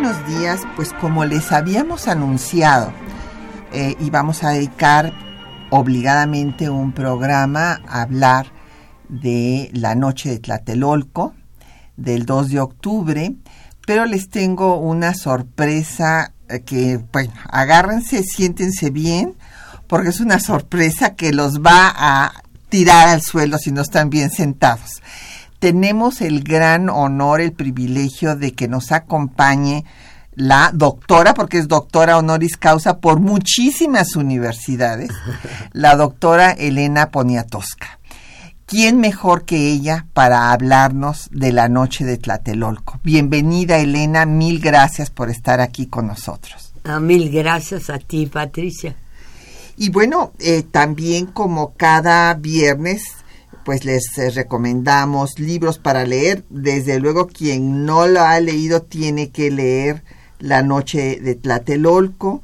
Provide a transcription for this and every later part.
Buenos días, pues como les habíamos anunciado, eh, íbamos a dedicar obligadamente un programa a hablar de la noche de Tlatelolco, del 2 de octubre, pero les tengo una sorpresa eh, que, bueno, agárrense, siéntense bien, porque es una sorpresa que los va a tirar al suelo si no están bien sentados. Tenemos el gran honor, el privilegio de que nos acompañe la doctora, porque es doctora honoris causa por muchísimas universidades, la doctora Elena Poniatowska. ¿Quién mejor que ella para hablarnos de la noche de Tlatelolco? Bienvenida Elena, mil gracias por estar aquí con nosotros. Ah, mil gracias a ti, Patricia. Y bueno, eh, también como cada viernes, pues les eh, recomendamos libros para leer. Desde luego, quien no lo ha leído tiene que leer La Noche de Tlatelolco,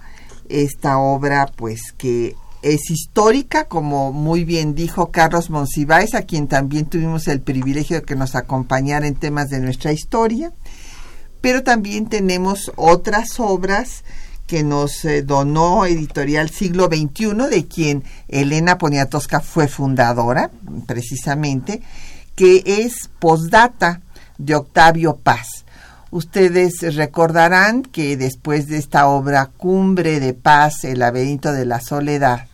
esta obra pues que es histórica, como muy bien dijo Carlos Monsiváis, a quien también tuvimos el privilegio de que nos acompañara en temas de nuestra historia. Pero también tenemos otras obras que nos eh, donó Editorial Siglo XXI, de quien Elena Poniatowska fue fundadora, precisamente, que es Postdata de Octavio Paz. Ustedes recordarán que después de esta obra Cumbre de Paz, El laberinto de la soledad,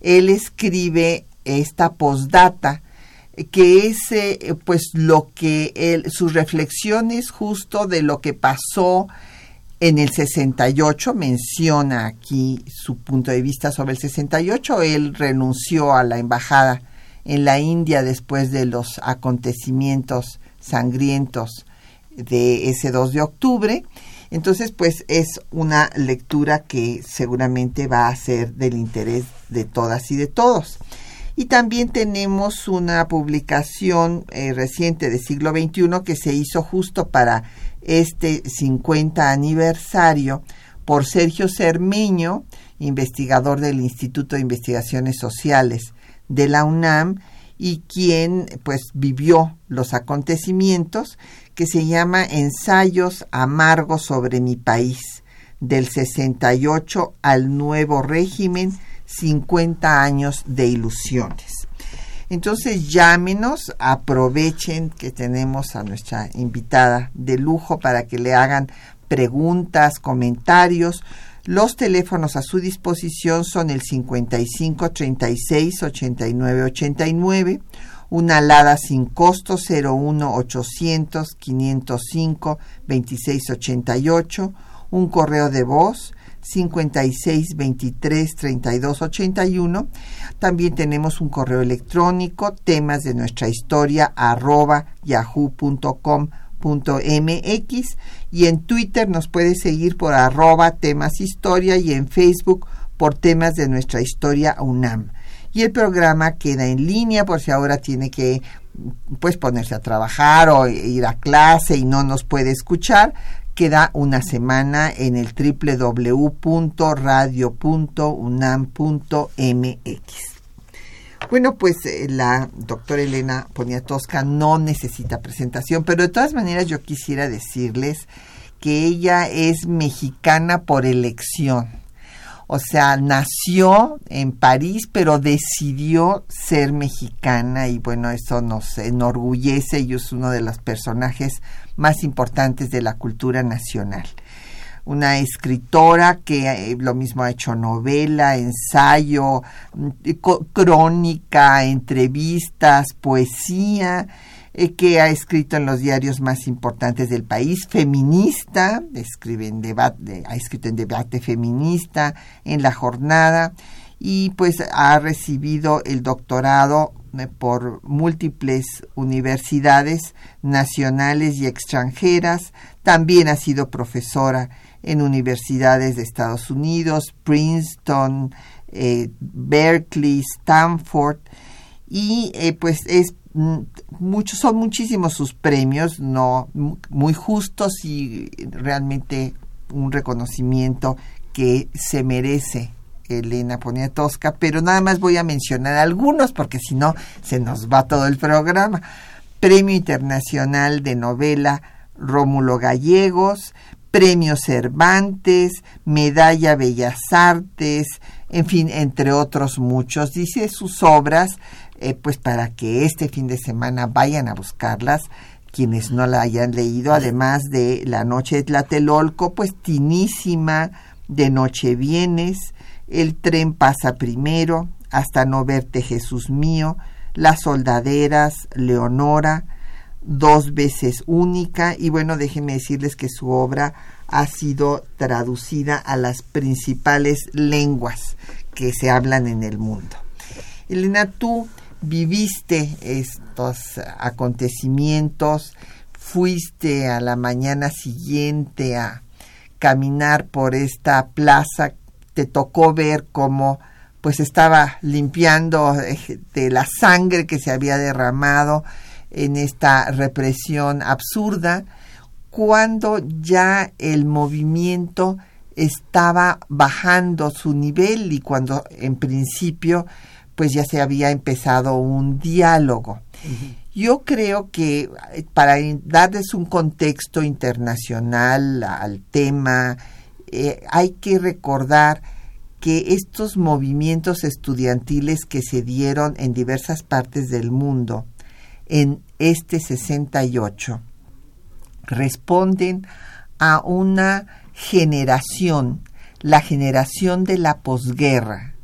él escribe esta postdata que es eh, pues lo que sus reflexiones justo de lo que pasó en el 68 menciona aquí su punto de vista sobre el 68. Él renunció a la embajada en la India después de los acontecimientos sangrientos de ese 2 de octubre. Entonces, pues es una lectura que seguramente va a ser del interés de todas y de todos. Y también tenemos una publicación eh, reciente de siglo XXI que se hizo justo para este 50 aniversario por Sergio Cermeño, investigador del Instituto de Investigaciones Sociales de la UNAM y quien pues vivió los acontecimientos que se llama Ensayos amargos sobre mi país del 68 al nuevo régimen 50 años de ilusiones. Entonces llámenos, aprovechen que tenemos a nuestra invitada de lujo para que le hagan preguntas, comentarios. Los teléfonos a su disposición son el 55 36 89 89, una alada sin costo 01 800 505 26 88, un correo de voz 56 23 32 81. También tenemos un correo electrónico, temas de nuestra historia, arroba yahoo.com.mx y en Twitter nos puede seguir por arroba temas historia y en Facebook por temas de nuestra historia UNAM. Y el programa queda en línea por si ahora tiene que pues ponerse a trabajar o ir a clase y no nos puede escuchar queda una semana en el www.radio.unam.mx. Bueno, pues eh, la doctora Elena Poniatowska no necesita presentación, pero de todas maneras yo quisiera decirles que ella es mexicana por elección. O sea, nació en París, pero decidió ser mexicana y bueno, eso nos enorgullece y es uno de los personajes más importantes de la cultura nacional. Una escritora que eh, lo mismo ha hecho novela, ensayo, mm, crónica, entrevistas, poesía, eh, que ha escrito en los diarios más importantes del país, feminista, escribe debate, ha escrito en debate feminista, en la jornada, y pues ha recibido el doctorado eh, por múltiples universidades nacionales y extranjeras. También ha sido profesora en universidades de Estados Unidos, Princeton, eh, Berkeley, Stanford. Y eh, pues es muchos son muchísimos sus premios, no muy justos y realmente un reconocimiento que se merece Elena Poniatowska, pero nada más voy a mencionar algunos porque si no se nos va todo el programa. Premio Internacional de Novela Rómulo Gallegos, Premio Cervantes, Medalla Bellas Artes, en fin, entre otros muchos. Dice sus obras, eh, pues para que este fin de semana vayan a buscarlas quienes no la hayan leído, además de La Noche de Tlatelolco, pues Tinísima, de Noche Vienes, El tren pasa primero, Hasta no verte Jesús mío, Las soldaderas, Leonora, Dos veces única, y bueno, déjenme decirles que su obra ha sido traducida a las principales lenguas que se hablan en el mundo. Elena, tú viviste estos acontecimientos, fuiste a la mañana siguiente a caminar por esta plaza, te tocó ver cómo pues estaba limpiando eh, de la sangre que se había derramado en esta represión absurda, cuando ya el movimiento estaba bajando su nivel y cuando en principio pues ya se había empezado un diálogo. Yo creo que para darles un contexto internacional al tema, eh, hay que recordar que estos movimientos estudiantiles que se dieron en diversas partes del mundo en este 68 responden a una generación, la generación de la posguerra,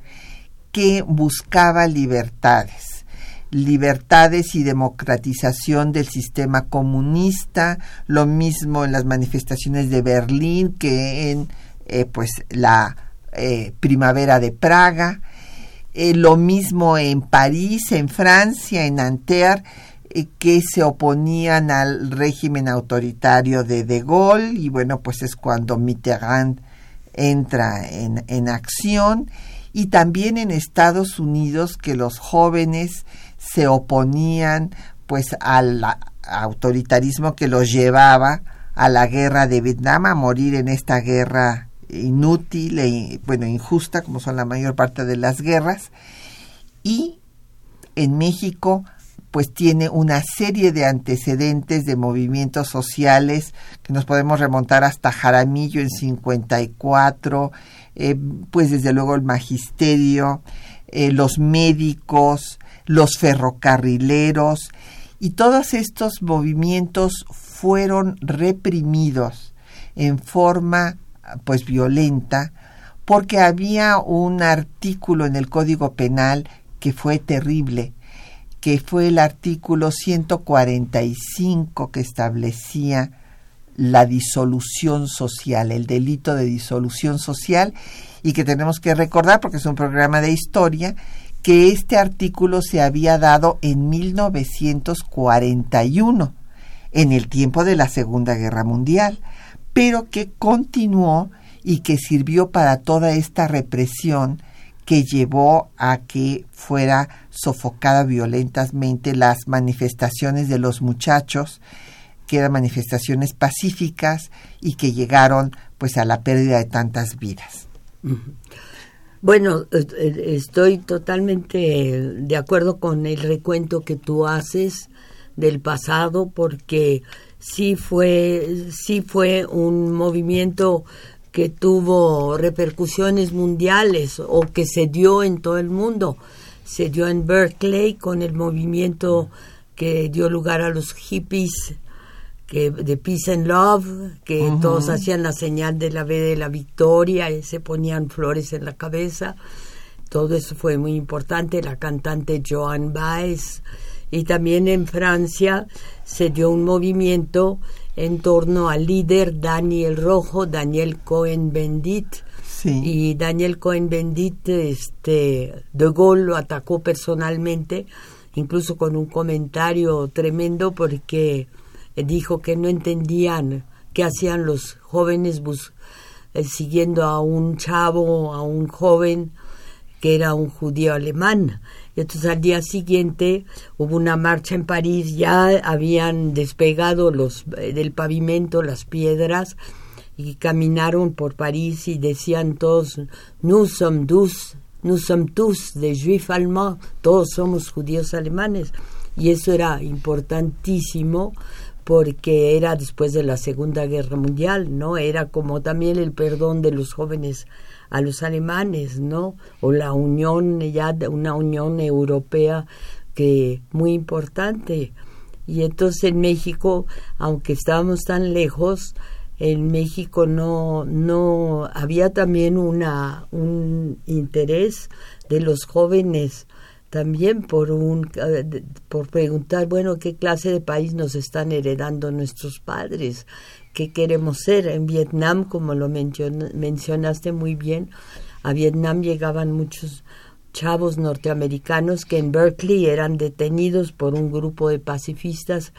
que buscaba libertades, libertades y democratización del sistema comunista, lo mismo en las manifestaciones de Berlín que en eh, pues la eh, primavera de Praga, eh, lo mismo en París, en Francia, en Nanterre, que se oponían al régimen autoritario de De Gaulle y bueno, pues es cuando Mitterrand entra en, en acción y también en Estados Unidos que los jóvenes se oponían pues al autoritarismo que los llevaba a la guerra de Vietnam, a morir en esta guerra inútil e bueno, injusta, como son la mayor parte de las guerras. Y en México pues tiene una serie de antecedentes de movimientos sociales que nos podemos remontar hasta Jaramillo en 54, eh, pues desde luego el magisterio, eh, los médicos, los ferrocarrileros, y todos estos movimientos fueron reprimidos en forma pues violenta porque había un artículo en el Código Penal que fue terrible, que fue el artículo 145 que establecía la disolución social, el delito de disolución social, y que tenemos que recordar, porque es un programa de historia, que este artículo se había dado en 1941, en el tiempo de la Segunda Guerra Mundial, pero que continuó y que sirvió para toda esta represión que llevó a que fuera sofocada violentamente las manifestaciones de los muchachos que eran manifestaciones pacíficas y que llegaron pues a la pérdida de tantas vidas. Bueno, estoy totalmente de acuerdo con el recuento que tú haces del pasado porque sí fue sí fue un movimiento que tuvo repercusiones mundiales o que se dio en todo el mundo. Se dio en Berkeley con el movimiento que dio lugar a los hippies que de Peace and Love, que todos hacían la señal de la V de la victoria y se ponían flores en la cabeza. Todo eso fue muy importante. La cantante Joan Baez. Y también en Francia se dio un movimiento en torno al líder Daniel Rojo, Daniel Cohen-Bendit. Y Daniel Cohen-Bendit, este, De Gaulle lo atacó personalmente incluso con un comentario tremendo porque dijo que no entendían qué hacían los jóvenes eh, siguiendo a un chavo, a un joven que era un judío alemán. Entonces al día siguiente hubo una marcha en París, ya habían despegado los, eh, del pavimento las piedras y caminaron por París y decían todos, nous sommes tous, nous sommes tous des juifs allemands, todos somos judíos alemanes. Y eso era importantísimo porque era después de la Segunda Guerra Mundial, ¿no? Era como también el perdón de los jóvenes a los alemanes, ¿no? O la unión, ya una unión europea que muy importante. Y entonces en México, aunque estábamos tan lejos, en México no, no había también una, un interés de los jóvenes también por un por preguntar bueno qué clase de país nos están heredando nuestros padres qué queremos ser. En Vietnam, como lo mencionaste muy bien, a Vietnam llegaban muchos chavos norteamericanos que en Berkeley eran detenidos por un grupo de pacifistas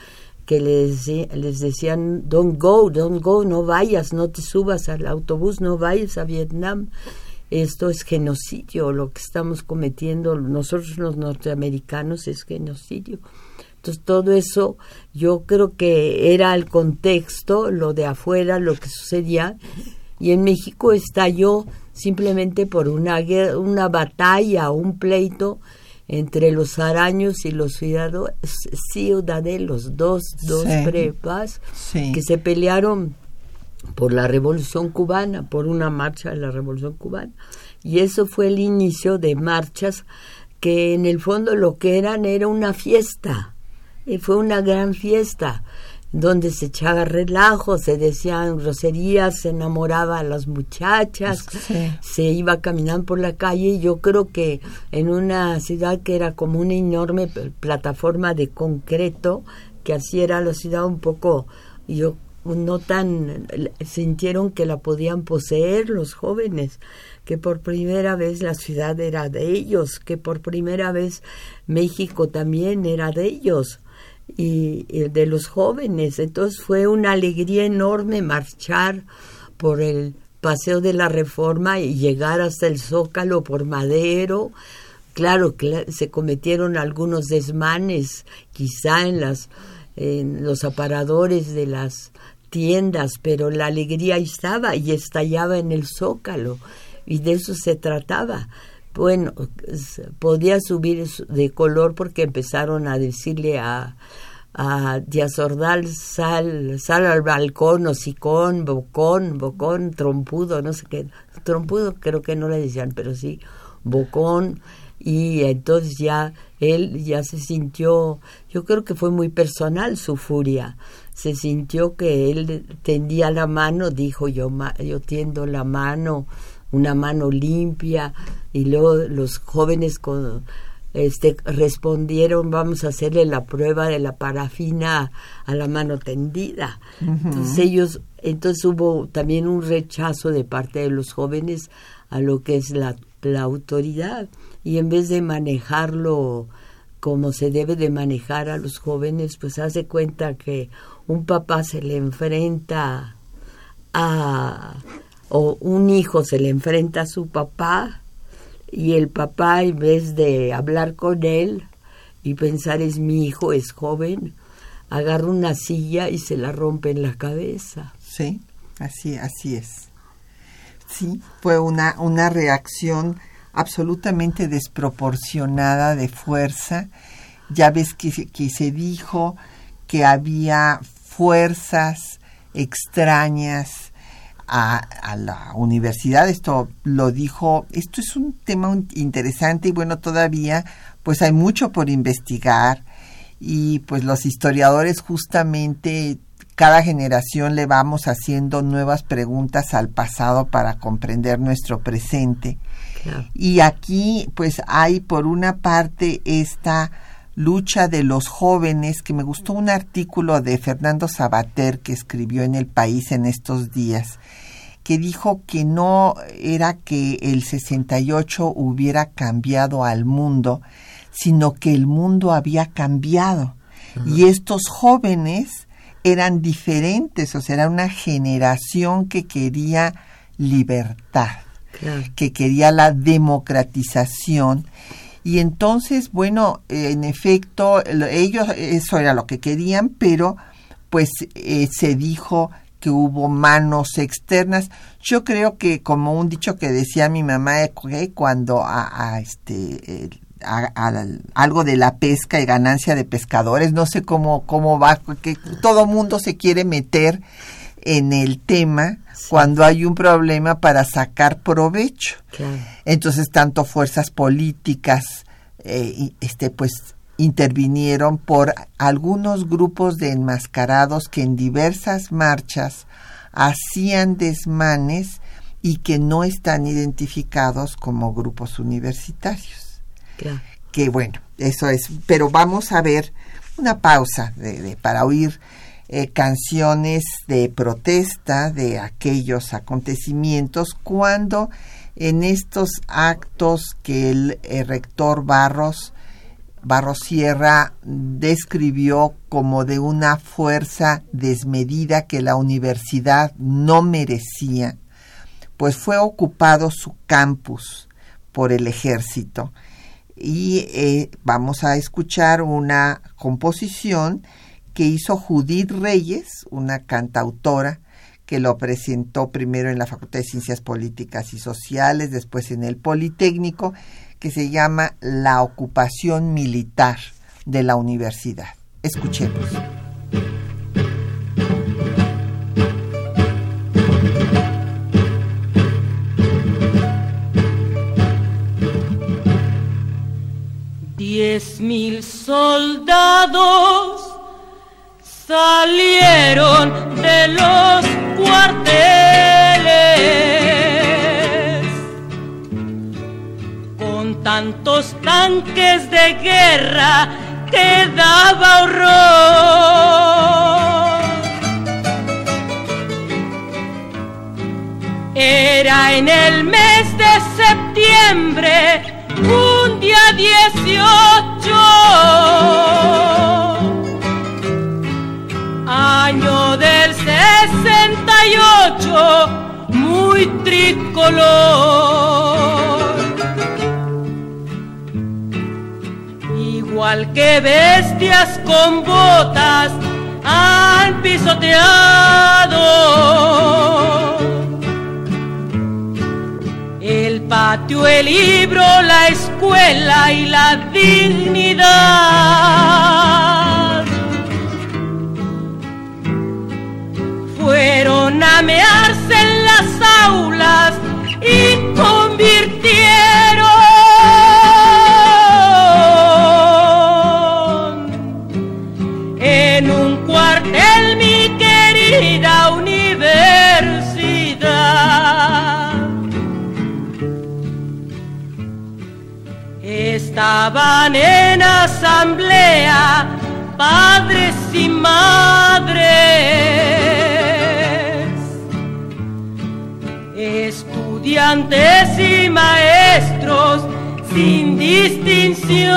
que les, les decían, don't go, don't go, no vayas, no te subas al autobús, no vayas a Vietnam. Esto es genocidio, lo que estamos cometiendo nosotros los norteamericanos es genocidio. Entonces todo eso yo creo que era el contexto, lo de afuera, lo que sucedía. Y en México estalló simplemente por una, una batalla, un pleito entre los araños y los ciudadelos, dos, dos prepas que se pelearon por la revolución cubana, por una marcha de la revolución cubana. Y eso fue el inicio de marchas que en el fondo lo que eran era una fiesta y fue una gran fiesta donde se echaba relajo, se decían groserías, se enamoraba a las muchachas, se iba caminando por la calle y yo creo que en una ciudad que era como una enorme plataforma de concreto, que así era la ciudad un poco, yo no tan sintieron que la podían poseer los jóvenes, que por primera vez la ciudad era de ellos, que por primera vez México también era de ellos y, de los jóvenes. Entonces fue una alegría enorme marchar por el Paseo de la Reforma y llegar hasta el Zócalo por Madero. Claro que se cometieron algunos desmanes, quizá en las en los aparadores de las tiendas, pero la alegría estaba y estallaba en el Zócalo y de eso se trataba. Bueno, podía subir de color porque empezaron a decirle a, a Díaz Ordal, sal, sal al balcón, hocicón, bocón, bocón, trompudo, no sé qué, trompudo creo que no le decían, pero sí, bocón, y entonces ya él ya se sintió, yo creo que fue muy personal su furia, se sintió que él tendía la mano, dijo yo, yo tiendo la mano, una mano limpia, y luego los jóvenes con este, respondieron vamos a hacerle la prueba de la parafina a la mano tendida. Entonces ellos, entonces hubo también un rechazo de parte de los jóvenes a lo que es la, la autoridad y en vez de manejarlo como se debe de manejar a los jóvenes, pues hace cuenta que un papá se le enfrenta a o un hijo se le enfrenta a su papá y el papá en vez de hablar con él y pensar es mi hijo, es joven, agarra una silla y se la rompe en la cabeza. Sí, así, así es. Sí, fue una, una reacción absolutamente desproporcionada de fuerza. Ya ves que, que se dijo que había fuerzas extrañas a, la universidad. Esto lo dijo, esto es un tema interesante y bueno, todavía pues hay mucho por investigar y pues los historiadores justamente cada generación le vamos haciendo nuevas preguntas al pasado para comprender nuestro presente. Y aquí pues hay por una parte esta lucha de los jóvenes, que me gustó un artículo de Fernando Sabater que escribió en El País en estos días, que dijo que no era que el 68 hubiera cambiado al mundo, sino que el mundo había cambiado. Y estos jóvenes eran diferentes, o sea, era una generación que quería libertad, que quería la democratización. Y entonces, bueno, en efecto, ellos eso era lo que querían, pero pues eh, se dijo que hubo manos externas. Yo creo que como un dicho que decía mi mamá eh, cuando a, este algo de la pesca y ganancia de pescadores, no sé cómo cómo va que todo mundo se quiere meter en el tema cuando hay un problema para sacar provecho. Entonces tanto fuerzas políticas eh, este pues intervinieron por algunos grupos de enmascarados que en diversas marchas hacían desmanes y que no están identificados como grupos universitarios. Que bueno, eso es. Pero vamos a ver una pausa de, para oír eh, canciones de protesta de aquellos acontecimientos cuando en estos actos que el rector Barros Barrosierra describió como de una fuerza desmedida que la universidad no merecía, pues fue ocupado su campus por el ejército. Y eh, vamos a escuchar una composición que hizo Judith Reyes, una cantautora, que lo presentó primero en la Facultad de Ciencias Políticas y Sociales, después en el Politécnico, que se llama La ocupación militar de la universidad. Escuchemos. Diez mil soldados salieron de los cuarteles tantos tanques de guerra que daba horror. Era en el mes de septiembre, un día 18, año del 68, muy tricolor. Que bestias con botas han pisoteado el patio, el libro, la escuela y la dignidad. Estaban en asamblea padres y madres, estudiantes y maestros sin distinción.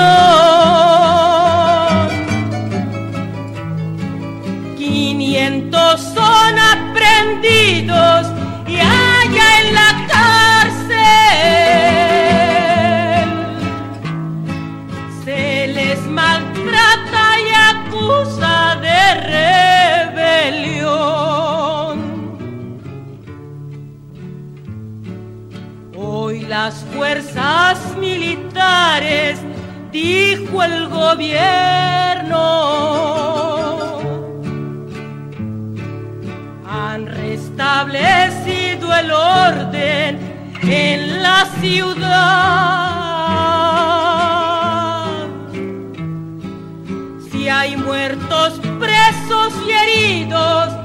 Dijo el gobierno, han restablecido el orden en la ciudad. Si hay muertos, presos y heridos,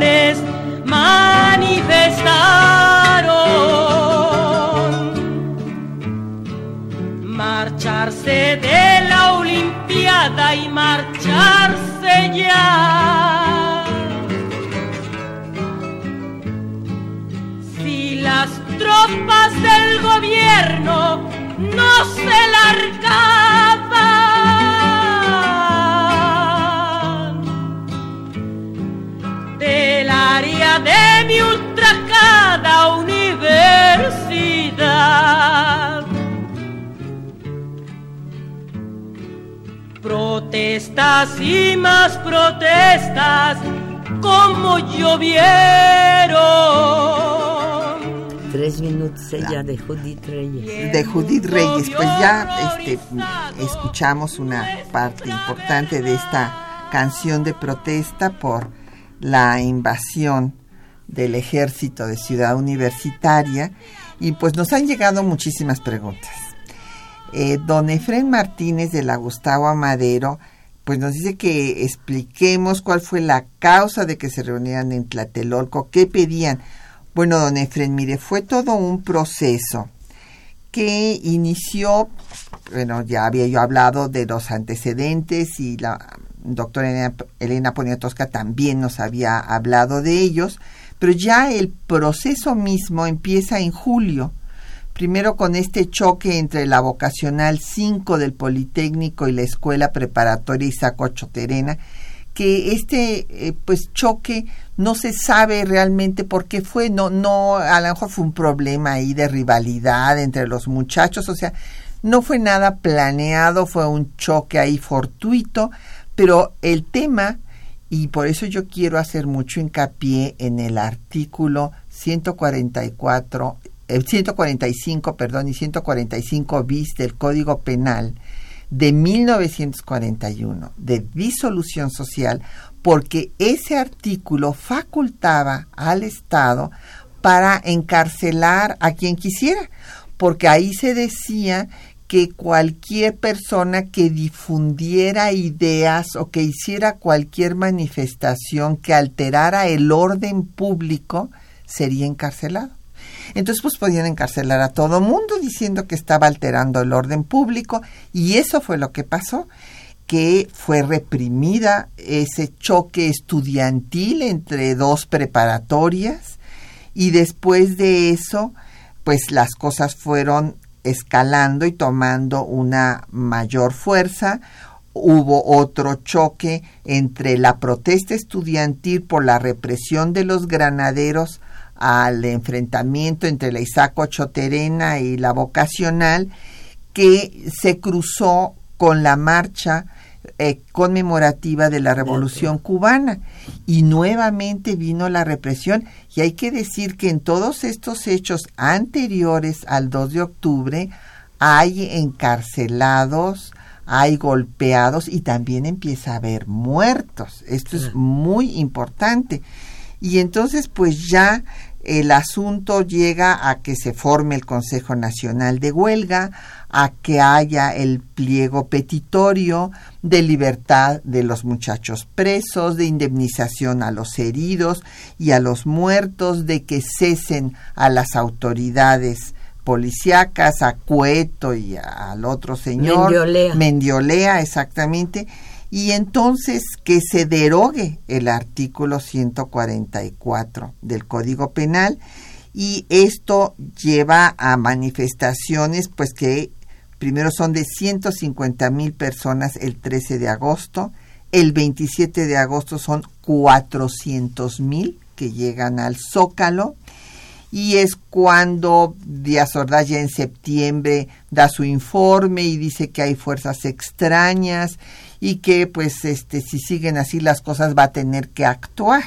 canciones Protestas y más protestas como llovieron Tres minutos ella de Judith Reyes. de Judith Reyes. Pues ya este, escuchamos una parte importante de esta canción de protesta por la invasión del ejército de Ciudad Universitaria y pues nos han llegado muchísimas preguntas. Eh, don Efren Martínez de la Gustavo Amadero pues nos dice que expliquemos cuál fue la causa de que se reunieran en Tlatelolco, qué pedían. Bueno, don Efren, mire, fue todo un proceso que inició, bueno, ya había yo hablado de los antecedentes y la doctora Elena, Elena Poniatowska también nos había hablado de ellos, pero ya el proceso mismo empieza en julio, primero con este choque entre la vocacional 5 del Politécnico y la Escuela Preparatoria Isaco Choterena, que este eh, pues choque no se sabe realmente por qué fue, no, no, a lo mejor fue un problema ahí de rivalidad entre los muchachos, o sea, no fue nada planeado, fue un choque ahí fortuito, pero el tema, y por eso yo quiero hacer mucho hincapié en el artículo 144, el 145, perdón, y 145 bis del Código Penal, de 1941 de disolución social porque ese artículo facultaba al Estado para encarcelar a quien quisiera, porque ahí se decía que cualquier persona que difundiera ideas o que hiciera cualquier manifestación que alterara el orden público sería encarcelado. Entonces, pues podían encarcelar a todo mundo diciendo que estaba alterando el orden público y eso fue lo que pasó que fue reprimida ese choque estudiantil entre dos preparatorias y después de eso pues las cosas fueron escalando y tomando una mayor fuerza. Hubo otro choque entre la protesta estudiantil por la represión de los granaderos al enfrentamiento entre la Isaco Choterena y la vocacional que se cruzó con la marcha eh, conmemorativa de la Revolución Cubana y nuevamente vino la represión y hay que decir que en todos estos hechos anteriores al 2 de octubre hay encarcelados, hay golpeados y también empieza a haber muertos. Esto es muy importante. Y entonces pues ya el asunto llega a que se forme el Consejo Nacional de Huelga, a que haya el pliego petitorio de libertad de los muchachos presos, de indemnización a los heridos y a los muertos, de que cesen a las autoridades policíacas, a Cueto y al otro señor. Mendiolea. Mendiolea, exactamente y entonces que se derogue el artículo 144 del Código Penal y esto lleva a manifestaciones pues que primero son de 150 mil personas el 13 de agosto, el 27 de agosto son 400 mil que llegan al Zócalo y es cuando Díaz Ordaz ya en septiembre da su informe y dice que hay fuerzas extrañas y que pues este si siguen así las cosas va a tener que actuar.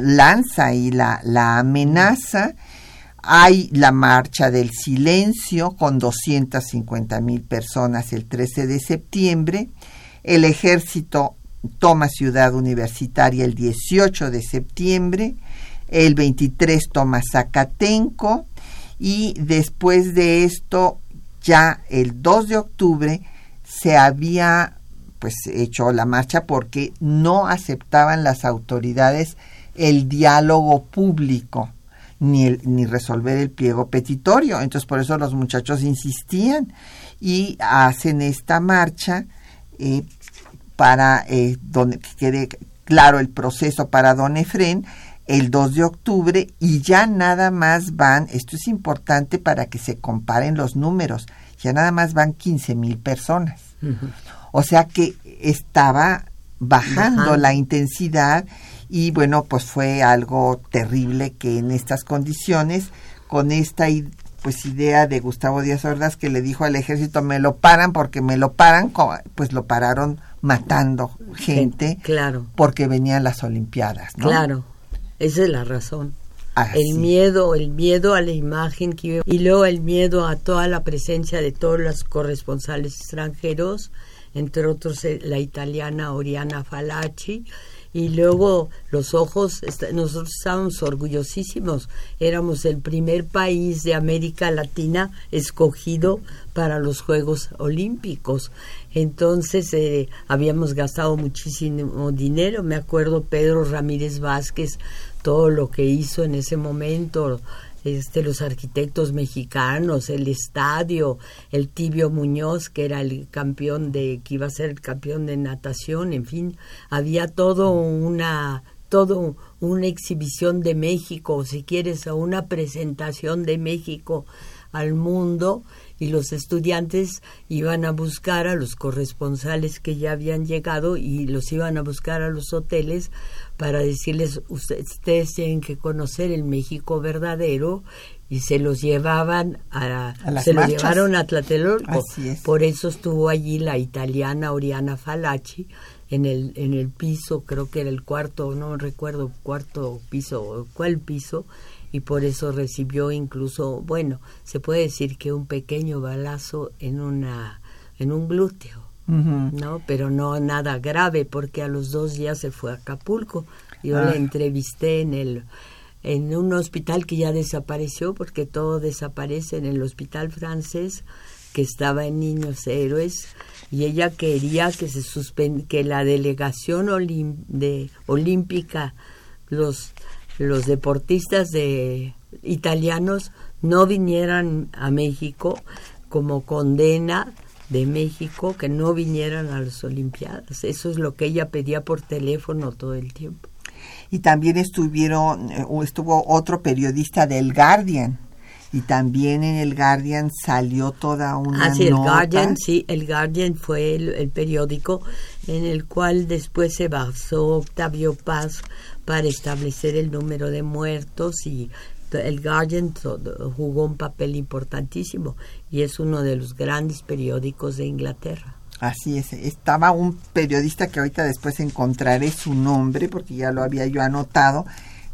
Lanza y la, la amenaza. Hay la marcha del silencio con 250 mil personas el 13 de septiembre. El ejército toma Ciudad Universitaria el 18 de septiembre. El 23 toma Zacatenco. Y después de esto, ya el 2 de octubre, se había pues hecho la marcha porque no aceptaban las autoridades el diálogo público ni, el, ni resolver el pliego petitorio. Entonces por eso los muchachos insistían y hacen esta marcha eh, para eh, que quede claro el proceso para don Efren el 2 de octubre y ya nada más van, esto es importante para que se comparen los números, ya nada más van 15 mil personas. O sea que estaba bajando la intensidad y bueno, pues fue algo terrible que en estas condiciones, con esta pues idea de Gustavo Díaz Ordaz que le dijo al ejército me lo paran porque me lo paran, pues lo pararon matando gente, claro. porque venían las olimpiadas, Claro. Esa es la razón. El miedo, el miedo a la imagen que y luego el miedo a toda la presencia de todos los corresponsales extranjeros, entre otros eh, la italiana Oriana Falacci, y luego los ojos, nosotros estábamos orgullosísimos, éramos el primer país de América Latina escogido para los Juegos Olímpicos. Entonces eh, habíamos gastado muchísimo dinero, me acuerdo Pedro Ramírez Vázquez, todo lo que hizo en ese momento, este, los arquitectos mexicanos, el estadio, el Tibio Muñoz, que era el campeón de, que iba a ser el campeón de natación, en fin, había todo una, todo una exhibición de México, si quieres, o una presentación de México al mundo y los estudiantes iban a buscar a los corresponsales que ya habían llegado y los iban a buscar a los hoteles para decirles ustedes tienen que conocer el México verdadero y se los llevaban a, se los llevaron a Tlatelolco. Por eso estuvo allí la italiana Oriana Falacci en el en el piso creo que era el cuarto no recuerdo cuarto piso cuál piso y por eso recibió incluso bueno se puede decir que un pequeño balazo en una en un glúteo ¿no? Pero no nada grave porque a los dos días se fue a Acapulco. Yo la ah. entrevisté en el en un hospital que ya desapareció porque todo desaparece en el hospital francés que estaba en Niños Héroes y ella quería que se suspend que la delegación de, olímpica los los deportistas de italianos no vinieran a México como condena de México que no vinieran a las Olimpiadas. Eso es lo que ella pedía por teléfono todo el tiempo. Y también estuvieron, eh, estuvo otro periodista del Guardian. Y también en el Guardian salió toda una ah, sí, el Guardian, sí, el Guardian fue el, periódico en el cual después se basó Octavio Paz para establecer el número de muertos y el Guardian jugó un papel importantísimo y es uno de los grandes periódicos de Inglaterra. Así es, estaba un periodista que ahorita después encontraré su nombre porque ya lo había yo anotado,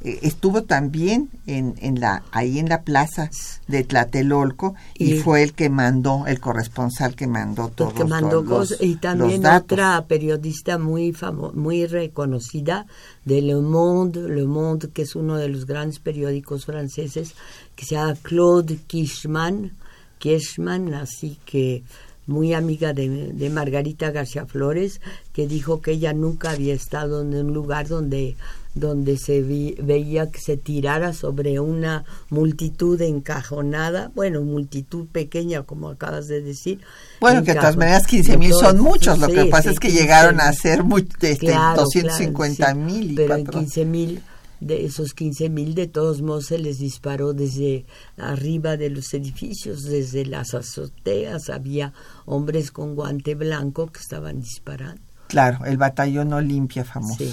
eh, estuvo también en, en la ahí en la plaza de Tlatelolco y, fue el que mandó el corresponsal que mandó todos que mandó los, y también otra periodista muy muy reconocida de Le Monde Le Monde que es uno de los grandes periódicos franceses que se llama Claude Kishman Kishman así que muy amiga de, de, Margarita García Flores, que dijo que ella nunca había estado en un lugar donde donde se veía que se tirara sobre una multitud encajonada, bueno, multitud pequeña, como acabas de decir. Bueno, que de todas maneras 15 mil son muchos, lo que pasa es que llegaron a ser muy, este, 250 mil. pero en 15 mil, de esos 15 mil, de todos modos se les disparó desde arriba de los edificios, desde las azoteas, había hombres con guante blanco que estaban disparando. Claro, el batallón Olimpia famoso.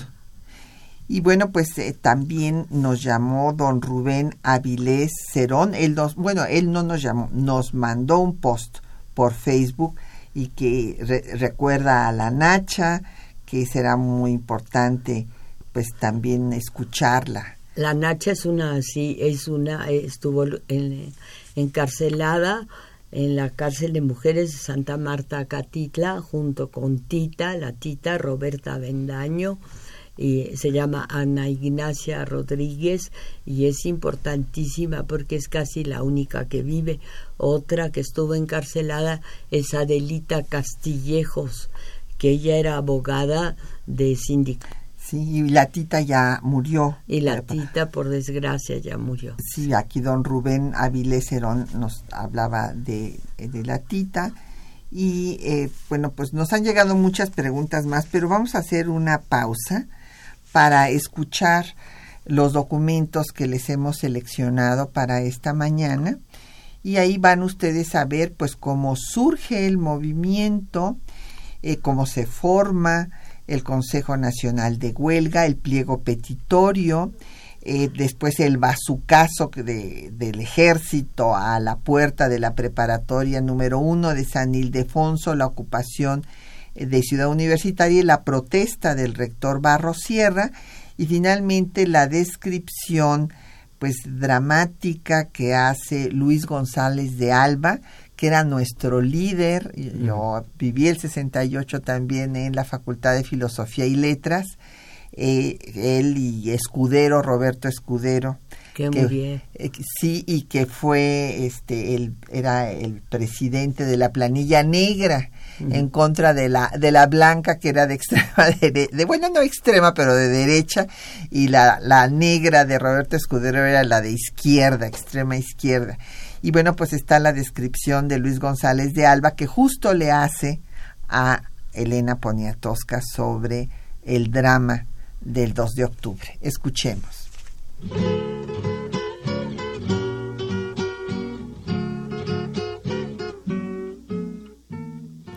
Y bueno, pues eh, también nos llamó don Rubén Avilés Cerón. Él nos, bueno, él no nos llamó, nos mandó un post por Facebook y que recuerda a la Nacha, que será muy importante pues también escucharla. La Nacha es una, sí, es una, estuvo encarcelada en la cárcel de mujeres de Santa Marta, Catitla, junto con Tita, la Tita Roberta Bendaño, y se llama Ana Ignacia Rodríguez y es importantísima porque es casi la única que vive. Otra que estuvo encarcelada es Adelita Castillejos, que ella era abogada de sindicato. Sí, y la tita ya murió. Y la tita, por desgracia, ya murió. Sí, aquí don Rubén Avilés Herón nos hablaba de, de la tita Y eh, bueno, pues nos han llegado muchas preguntas más, pero vamos a hacer una pausa para escuchar los documentos que les hemos seleccionado para esta mañana y ahí van ustedes a ver pues cómo surge el movimiento, eh, cómo se forma el Consejo Nacional de Huelga, el pliego petitorio, eh, después el bazucazo de, del ejército a la puerta de la preparatoria número uno de San Ildefonso, la ocupación eh, de Ciudad Universitaria y la protesta del rector Barro Sierra y finalmente la descripción pues dramática que hace Luis González de Alba, que era nuestro líder. Yo viví el 68 también en la Facultad de Filosofía y Letras eh, él y Escudero, Roberto Escudero. Que, muy eh, sí, y que fue, este, él era el presidente de la planilla negra en contra de la, de la blanca que era de extrema derecha, de, bueno, no extrema, pero de derecha, y la, la negra de Roberto Escudero era la de izquierda, extrema izquierda. Y bueno, pues está la descripción de Luis González de Alba que justo le hace a Elena Poniatowska sobre el drama del 2 de octubre. Escuchemos.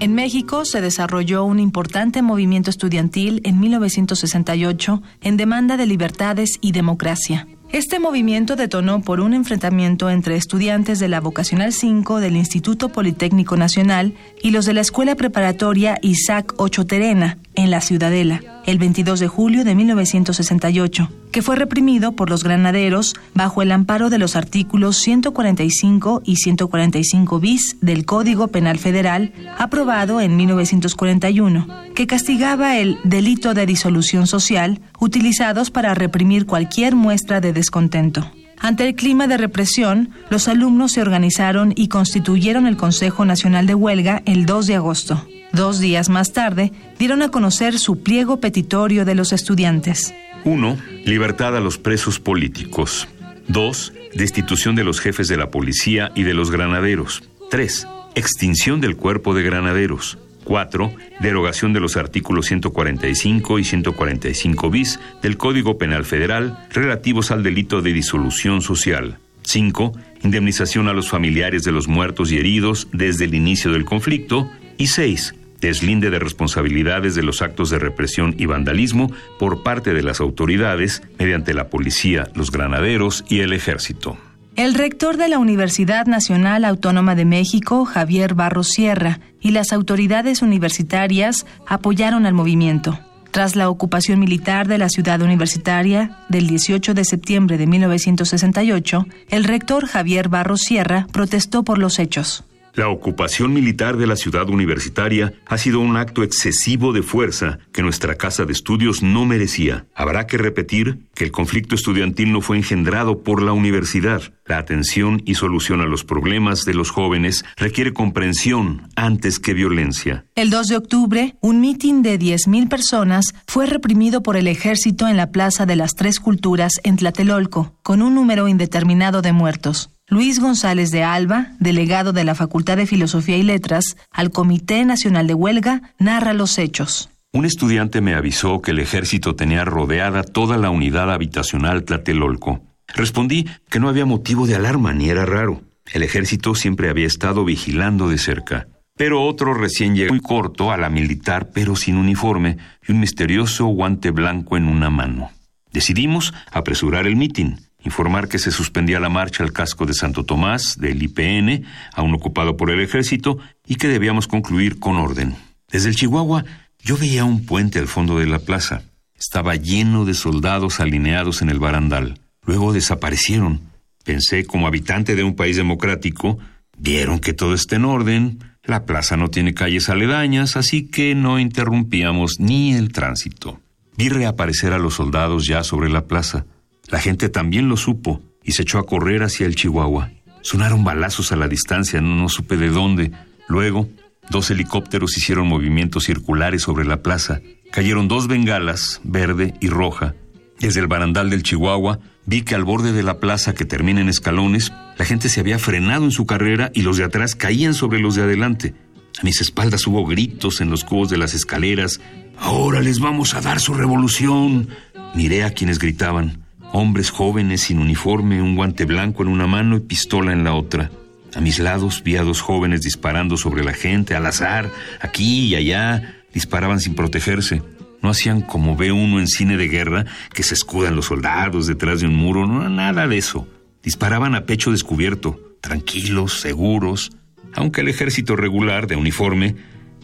En México se desarrolló un importante movimiento estudiantil en 1968 en demanda de libertades y democracia. Este movimiento detonó por un enfrentamiento entre estudiantes de la Vocacional 5 del Instituto Politécnico Nacional y los de la Escuela Preparatoria Isaac Ocho Terena, en la Ciudadela, el 22 de julio de 1968, que fue reprimido por los granaderos bajo el amparo de los artículos 145 y 145 bis del Código Penal Federal, aprobado en 1941, que castigaba el delito de disolución social utilizados para reprimir cualquier muestra de descontento. Ante el clima de represión, los alumnos se organizaron y constituyeron el Consejo Nacional de Huelga el 2 de agosto. Dos días más tarde, dieron a conocer su pliego petitorio de los estudiantes. 1. Libertad a los presos políticos. 2. Destitución de los jefes de la policía y de los granaderos. 3. Extinción del cuerpo de granaderos. 4. Derogación de los artículos 145 y 145 bis del Código Penal Federal relativos al delito de disolución social. 5. Indemnización a los familiares de los muertos y heridos desde el inicio del conflicto. Y 6. Deslinde de responsabilidades de los actos de represión y vandalismo por parte de las autoridades mediante la policía, los granaderos y el ejército. El rector de la Universidad Nacional Autónoma de México, Javier Barros Sierra, y las autoridades universitarias apoyaron al movimiento. Tras la ocupación militar de la ciudad universitaria del 18 de septiembre de 1968, el rector Javier Barros Sierra protestó por los hechos. La ocupación militar de la ciudad universitaria ha sido un acto excesivo de fuerza que nuestra casa de estudios no merecía. Habrá que repetir que el conflicto estudiantil no fue engendrado por la universidad. La atención y solución a los problemas de los jóvenes requiere comprensión antes que violencia. El 2 de octubre, un mitin de 10.000 personas fue reprimido por el ejército en la Plaza de las Tres Culturas en Tlatelolco, con un número indeterminado de muertos. Luis González de Alba, delegado de la Facultad de Filosofía y Letras, al Comité Nacional de Huelga, narra los hechos. Un estudiante me avisó que el ejército tenía rodeada toda la unidad habitacional Tlatelolco. Respondí que no había motivo de alarma ni era raro. El ejército siempre había estado vigilando de cerca. Pero otro recién llegó muy corto a la militar, pero sin uniforme, y un misterioso guante blanco en una mano. Decidimos apresurar el mitin informar que se suspendía la marcha al casco de Santo Tomás, del IPN, aún ocupado por el ejército, y que debíamos concluir con orden. Desde el Chihuahua yo veía un puente al fondo de la plaza. Estaba lleno de soldados alineados en el barandal. Luego desaparecieron. Pensé, como habitante de un país democrático, vieron que todo está en orden, la plaza no tiene calles aledañas, así que no interrumpíamos ni el tránsito. Vi reaparecer a los soldados ya sobre la plaza. La gente también lo supo y se echó a correr hacia el Chihuahua. Sonaron balazos a la distancia, no, supe de dónde. Luego, dos helicópteros hicieron movimientos circulares sobre la plaza. Cayeron dos bengalas, verde y roja. Desde el barandal del Chihuahua, vi que al borde de la plaza que termina en escalones, la gente se había frenado en su carrera y los de atrás caían sobre los de adelante. A mis espaldas hubo gritos en los cubos de las escaleras. Ahora les vamos a dar su revolución. Miré a quienes gritaban. Hombres jóvenes sin uniforme, un guante blanco en una mano y pistola en la otra. A mis lados vi a dos jóvenes disparando sobre la gente al azar, aquí y allá. Disparaban sin protegerse. No hacían como ve uno en cine de guerra, que se escudan los soldados detrás de un muro. No, nada de eso. Disparaban a pecho descubierto, tranquilos, seguros, aunque el ejército regular de uniforme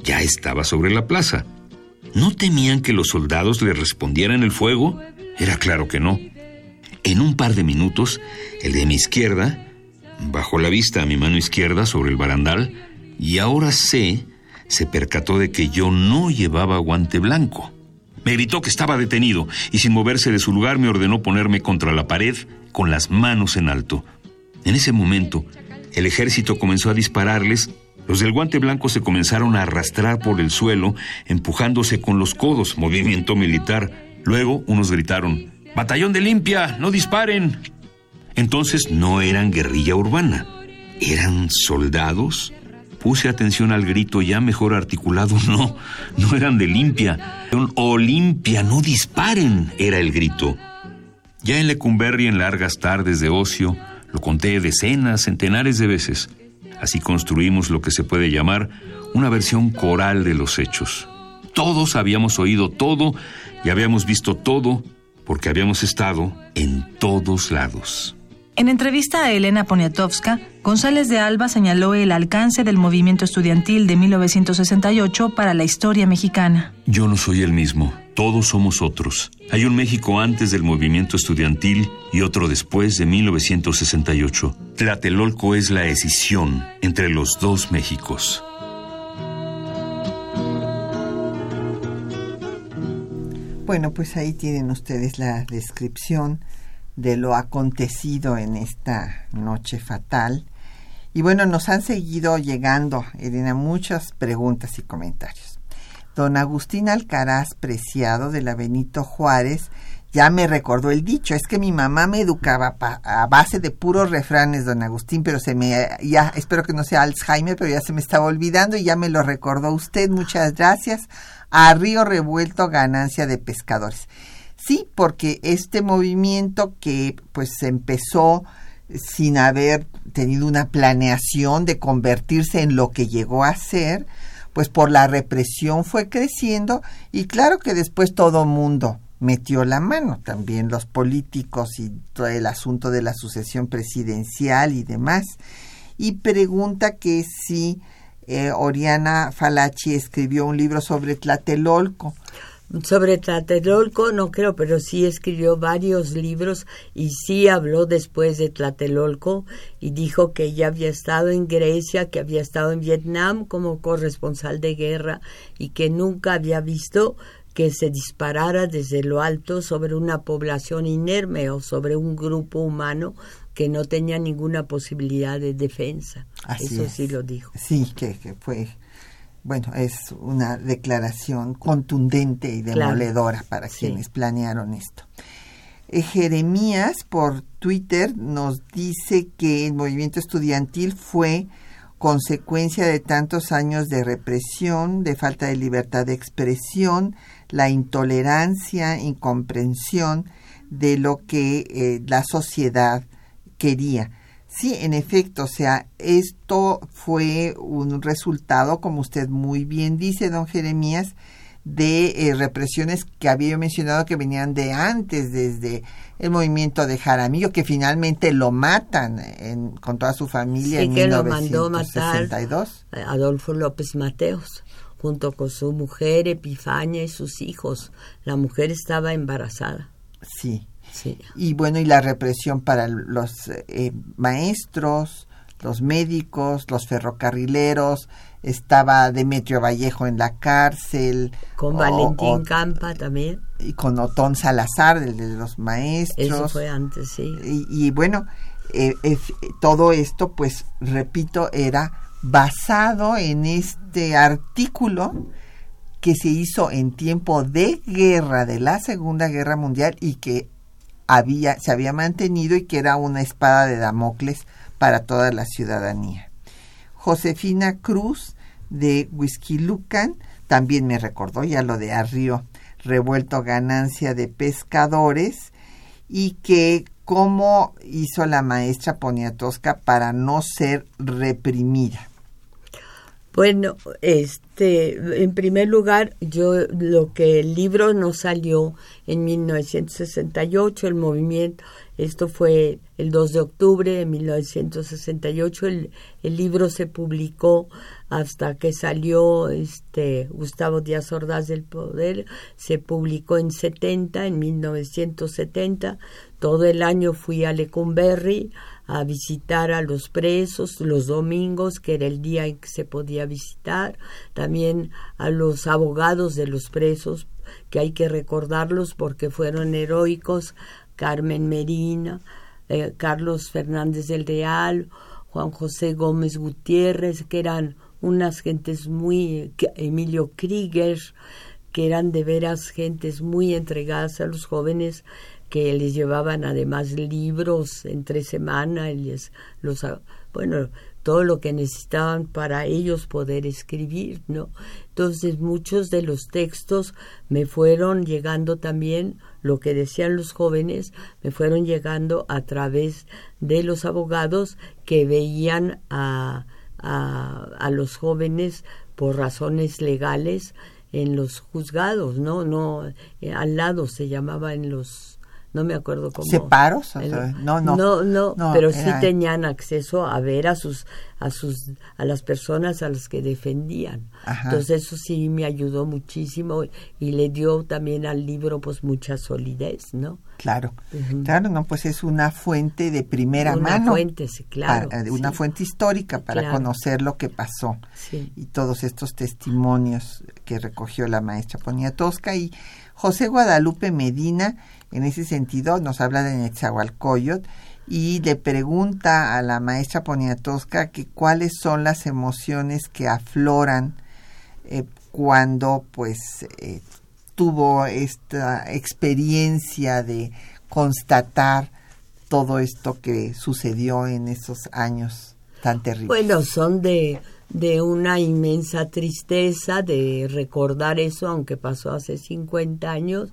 ya estaba sobre la plaza. ¿No temían que los soldados le respondieran el fuego? Era claro que no. En un par de minutos, el de mi izquierda bajó la vista a mi mano izquierda sobre el barandal y ahora sé, se percató de que yo no llevaba guante blanco. Me gritó que estaba detenido y sin moverse de su lugar me ordenó ponerme contra la pared con las manos en alto. En ese momento, el ejército comenzó a dispararles. Los del guante blanco se comenzaron a arrastrar por el suelo, empujándose con los codos, movimiento militar. Luego unos gritaron, Batallón de limpia, no disparen. Entonces no eran guerrilla urbana, eran soldados. Puse atención al grito ya mejor articulado, no, no eran de limpia, Olimpia, no disparen, era el grito. Ya en Lecumberri, en largas tardes de ocio, lo conté decenas, centenares de veces. Así construimos lo que se puede llamar una versión coral de los hechos. Todos habíamos oído todo y habíamos visto todo porque habíamos estado en todos lados. En entrevista a Elena Poniatowska, González de Alba señaló el alcance del movimiento estudiantil de 1968 para la historia mexicana. Yo no soy el mismo, todos somos otros. Hay un México antes del movimiento estudiantil y otro después de 1968. Tlatelolco es la escisión entre los dos Méxicos. Bueno, pues ahí tienen ustedes la descripción de lo acontecido en esta noche fatal. Y bueno, nos han seguido llegando, Elena, muchas preguntas y comentarios. Don Agustín Alcaraz Preciado de la Benito Juárez ya me recordó el dicho, es que mi mamá me educaba a base de puros refranes, don Agustín, pero se me, ya, espero que no sea Alzheimer, pero ya se me estaba olvidando y ya me lo recordó usted, muchas gracias a río revuelto ganancia de pescadores. Sí, porque este movimiento que pues empezó sin haber tenido una planeación de convertirse en lo que llegó a ser, pues por la represión fue creciendo y claro que después todo mundo metió la mano, también los políticos y todo el asunto de la sucesión presidencial y demás. Y pregunta que si eh, Oriana Falachi escribió un libro sobre Tlatelolco. Sobre Tlatelolco no creo, pero sí escribió varios libros y sí habló después de Tlatelolco y dijo que ella había estado en Grecia, que había estado en Vietnam como corresponsal de guerra y que nunca había visto que se disparara desde lo alto sobre una población inerme o sobre un grupo humano que no tenía ninguna posibilidad de defensa. Eso sí lo dijo. Sí, que, fue, bueno, es una declaración contundente y demoledora para quienes planearon esto. Eh, Jeremías por Twitter nos dice que el movimiento estudiantil fue consecuencia de tantos años de represión, de falta de libertad de expresión, la intolerancia, incomprensión de lo que eh, la sociedad quería. Sí, en efecto, o sea, esto fue un resultado, como usted muy bien dice, don Jeremías, de eh, represiones que había mencionado que venían de antes, desde el movimiento de Jaramillo, que finalmente lo matan con toda su familia en que 1962. Lo mandó Adolfo López Mateos, junto con su mujer Epifaña y sus hijos. La mujer estaba embarazada. Sí. Y bueno, y la represión para los eh, maestros, los médicos, los ferrocarrileros, estaba Demetrio Vallejo en la cárcel. Con Valentín Campa también. Y con Otón Salazar, el de los maestros. Eso fue antes, sí. Y, bueno, eh, todo esto, pues, repito, era basado en este artículo que se hizo en tiempo de guerra, de la Segunda Guerra Mundial, y que había, se había mantenido y que era una espada de Damocles para toda la ciudadanía. Josefina Cruz de Whisky. También me recordó ya lo de Arrío revuelto ganancia de pescadores y que cómo hizo la maestra Poniatowska para no ser reprimida. Bueno, este, en primer lugar, yo lo que el libro no salió en 1968, el movimiento, esto fue el 2 de octubre de 1968, el, el libro se publicó hasta que salió este Gustavo Díaz Ordaz del poder, se publicó en 70, en 1970, todo el año fui a Lecumberri a visitar a los presos los domingos, que era el día en que se podía visitar, también a los abogados de los presos, que hay que recordarlos porque fueron heroicos, Carmen Merina, eh, Carlos Fernández del Real, Juan José Gómez Gutiérrez, que eran unas gentes muy, Emilio Krieger, que eran de veras gentes muy entregadas a los jóvenes que les llevaban además libros entre semana, les, los, bueno, todo lo que necesitaban para ellos poder escribir, ¿no? Entonces muchos de los textos me fueron llegando también, lo que decían los jóvenes, me fueron llegando a través de los abogados que veían a, a, los jóvenes por razones legales en los juzgados, ¿no? No, eh, al lado se llamaba en los no me acuerdo cómo. ¿Separos? no, no, no, no. pero sí tenían acceso a ver a sus, a sus, a las personas a las que defendían. Entonces eso sí me ayudó muchísimo y le dio también al libro pues mucha solidez, ¿no? Claro, claro, no, pues es una fuente de primera una mano. Fuente, sí, claro. una fuente histórica para conocer lo que pasó y todos estos testimonios que recogió la maestra Poniatowska y José Guadalupe Medina en ese sentido nos habla de Netzahualcoyot y le pregunta a la maestra Poniatowska que cuáles son las emociones que afloran eh, cuando pues eh, tuvo esta experiencia de constatar todo esto que sucedió en esos años tan terribles. Bueno, son de, de una inmensa tristeza de recordar eso, aunque pasó hace 50 años,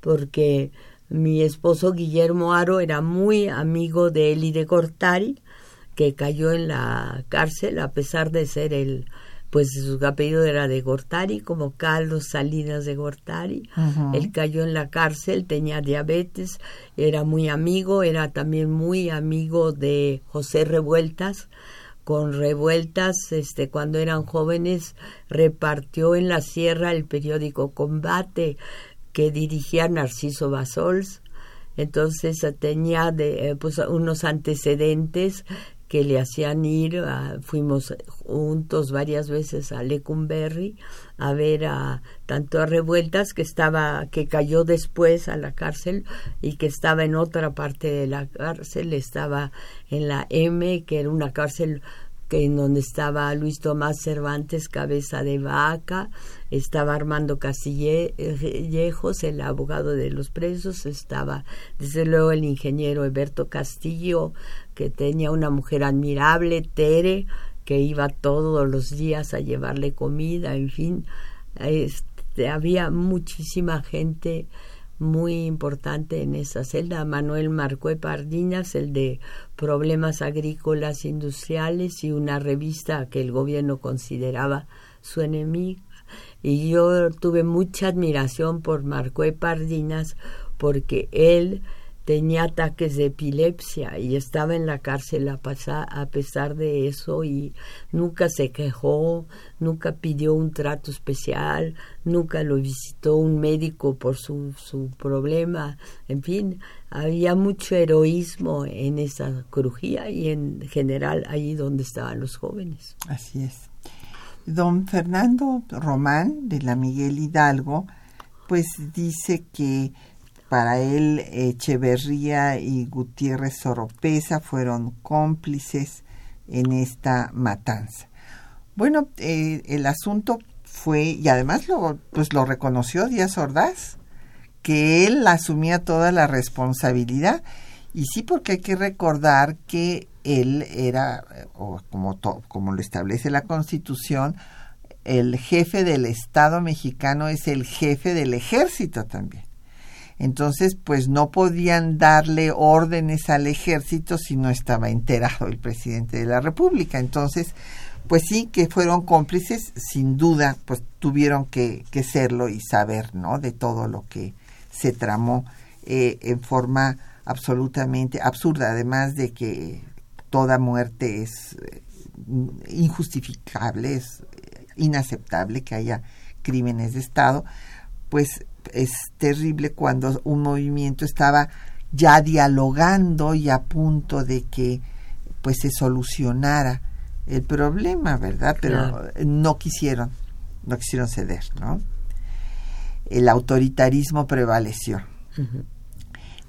porque mi esposo Guillermo Aro era muy amigo de Eli de Gortari, que cayó en la cárcel a pesar de ser el, pues su apellido era de Gortari, como Carlos Salinas de Gortari. Él cayó en la cárcel, tenía diabetes, era muy amigo, era también muy amigo de José Revueltas. Con Revueltas, este, cuando eran jóvenes, repartió en la sierra el periódico Combate, que dirigía Narciso Basols. Entonces tenía de, eh, pues, unos antecedentes que le hacían ir, fuimos juntos varias veces a Lecumberri a ver a tanto a Revueltas que estaba que cayó después a la cárcel y que estaba en otra parte de la cárcel, estaba en la M, que era una cárcel en donde estaba Luis Tomás Cervantes, cabeza de vaca, estaba Armando Castillejos, el abogado de los presos, estaba desde luego el ingeniero Alberto Castillo, que tenía una mujer admirable, Tere, que iba todos los días a llevarle comida, en fin, este, había muchísima gente muy importante en esa celda, Manuel Marcue Pardinas, el de Problemas Agrícolas Industriales y una revista que el gobierno consideraba su enemiga. Y yo tuve mucha admiración por Marcue Pardinas porque él tenía ataques de epilepsia y estaba en la cárcel a, pasar, a pesar de eso y nunca se quejó, nunca pidió un trato especial, nunca lo visitó un médico por su, su problema, en fin, había mucho heroísmo en esa crujía y en general allí donde estaban los jóvenes. Así es. Don Fernando Román de la Miguel Hidalgo, pues dice que para él, Echeverría y Gutiérrez Soropesa fueron cómplices en esta matanza. Bueno, eh, el asunto fue, y además lo, pues lo reconoció Díaz Ordaz, que él asumía toda la responsabilidad. Y sí, porque hay que recordar que él era, o como, como lo establece la Constitución, el jefe del Estado mexicano es el jefe del ejército también. Entonces, pues no podían darle órdenes al ejército si no estaba enterado el presidente de la República. Entonces, pues sí que fueron cómplices, sin duda, pues tuvieron que, que serlo y saber, ¿no? De todo lo que se tramó eh, en forma absolutamente absurda, además de que toda muerte es eh, injustificable, es inaceptable que haya crímenes de Estado, pues es terrible cuando un movimiento estaba ya dialogando y a punto de que pues se solucionara el problema, ¿verdad? Pero no quisieron, no quisieron ceder, ¿no? El autoritarismo prevaleció.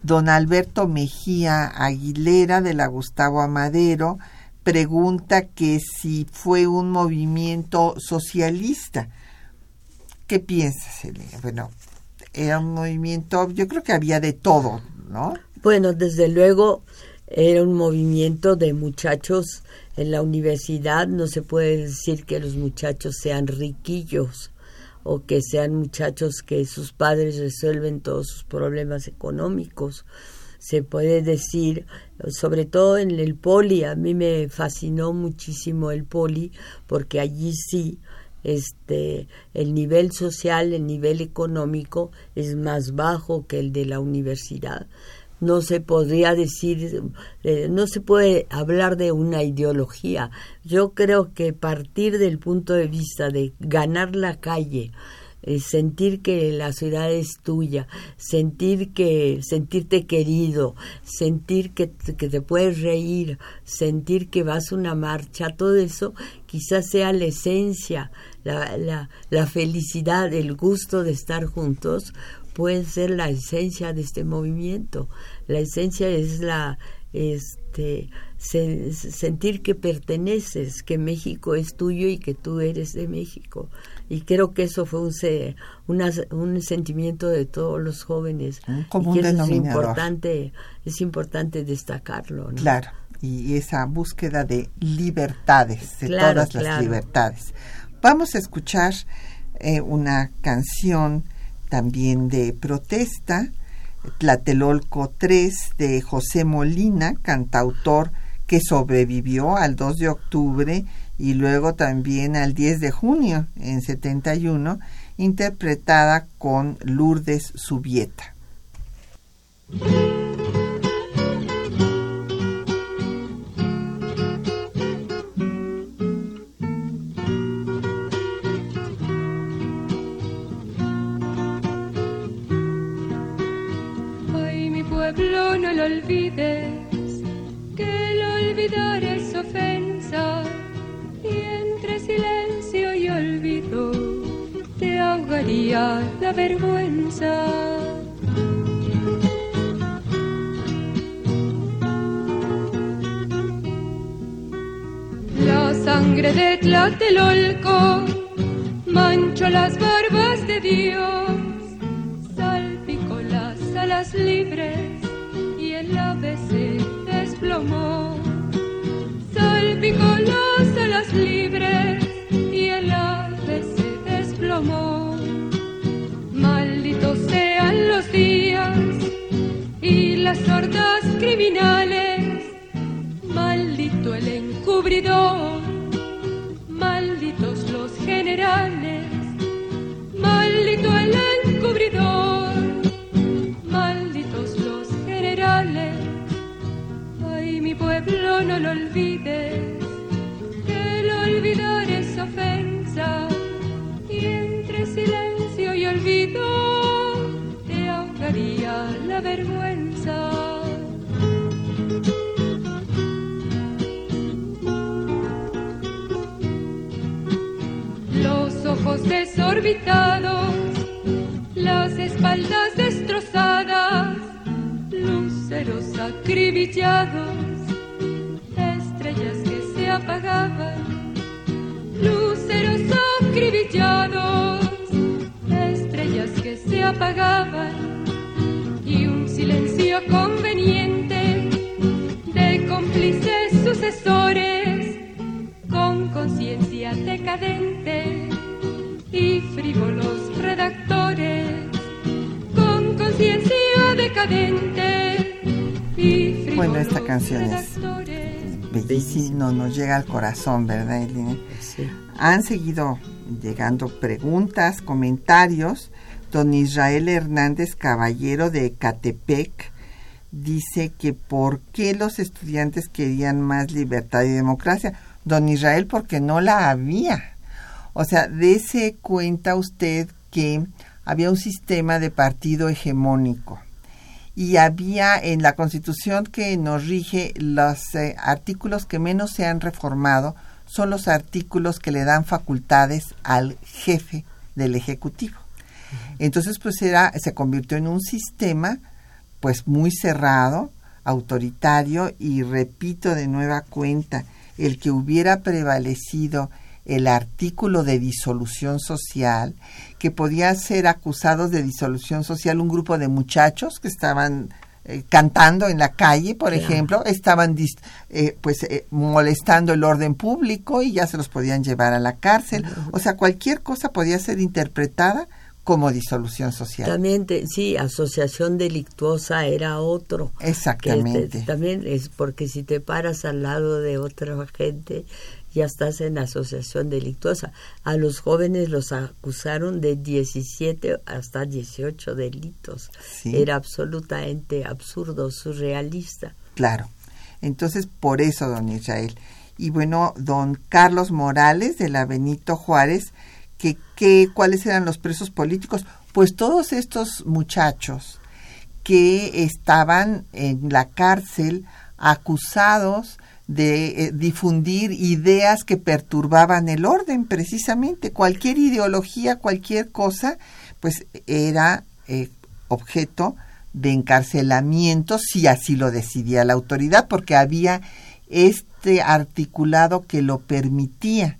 Don Alberto Mejía Aguilera de la Gustavo Amadero pregunta que si fue un movimiento socialista. ¿Qué piensas, Elena? Bueno, era un movimiento, yo creo que había de todo, ¿no? Bueno, desde luego era un movimiento de muchachos en la universidad. No se puede decir que los muchachos sean riquillos o que sean muchachos que sus padres resuelven todos sus problemas económicos se puede decir, sobre todo en el poli, a mí me fascinó muchísimo el poli, porque allí sí este el nivel social, el nivel económico es más bajo que el de la universidad. No se podría decir, eh, no se puede hablar de una ideología. Yo creo que partir del punto de vista de ganar la calle, eh, sentir que la ciudad es tuya, sentir que sentirte querido, sentir que, que te puedes reír, sentir que vas a una marcha, todo eso quizás sea la esencia, la, la, la felicidad, el gusto de estar juntos, puede ser la esencia de este movimiento. La esencia es la este sentir que perteneces, que México es tuyo y que tú eres de México. Y creo que eso fue un, un sentimiento de todos los jóvenes. Como y es importante es importante destacarlo claro y esa búsqueda de libertades de todas las libertades. Vamos a escuchar eh, una canción también de protesta Tlatelolco 3 de José Molina cantautor que sobrevivió al 2 de octubre y luego también al 10 de junio en 71, interpretada con Lourdes Subieta. Olvides, que el olvidar es ofensa silencio y olvido te ahogaría la vergüenza. La sangre de Tlatelolco manchó las barbas de Dios, salpicó las alas libres y se desplomó. Salpicó las alas libres y el ave se desplomó. Malditos sean los días y las sordas criminales. Maldito el encubridor, malditos los generales. Maldito el encubridor, no lo olvides olvidar esa ofensa y entre silencio y olvido te ahogaría la vergüenza. Los ojos desorbitados, las espaldas destrozadas, luceros acribillados, estrellas que se apagaban, luceros acribillados, estrellas que se apagaban y un silencio conveniente de cómplices sucesores con conciencia decadente y frívolos redactores con conciencia decadente. Y bueno, esta canción es bellísima, no, nos llega al corazón, ¿verdad, Elena? Sí. Han seguido llegando preguntas, comentarios. Don Israel Hernández Caballero de Catepec dice que por qué los estudiantes querían más libertad y democracia. Don Israel, porque no la había. O sea, dése cuenta usted que había un sistema de partido hegemónico y había en la constitución que nos rige los eh, artículos que menos se han reformado son los artículos que le dan facultades al jefe del ejecutivo. Entonces, pues era, se convirtió en un sistema pues muy cerrado, autoritario y repito de nueva cuenta, el que hubiera prevalecido el artículo de disolución social, que podía ser acusados de disolución social un grupo de muchachos que estaban eh, cantando en la calle, por Claro. ejemplo, estaban dis- eh, pues eh, molestando el orden público y ya se los podían llevar a la cárcel. O sea, cualquier cosa podía ser interpretada como disolución social. También, te- sí, asociación delictuosa era otro. Exactamente. te- también es porque si te paras al lado de otra gente, ya estás en asociación delictuosa. A los jóvenes los acusaron de 17 hasta 18 delitos. Sí. Era absolutamente absurdo, surrealista. Claro. Entonces, por eso, don Israel. Y bueno, don Carlos Morales de la Benito Juárez, que, que cuáles eran los presos políticos. Pues todos estos muchachos que estaban en la cárcel acusados de eh, difundir ideas que perturbaban el orden, precisamente. Cualquier ideología, cualquier cosa, pues era eh, objeto de encarcelamiento si así lo decidía la autoridad, porque había este articulado que lo permitía.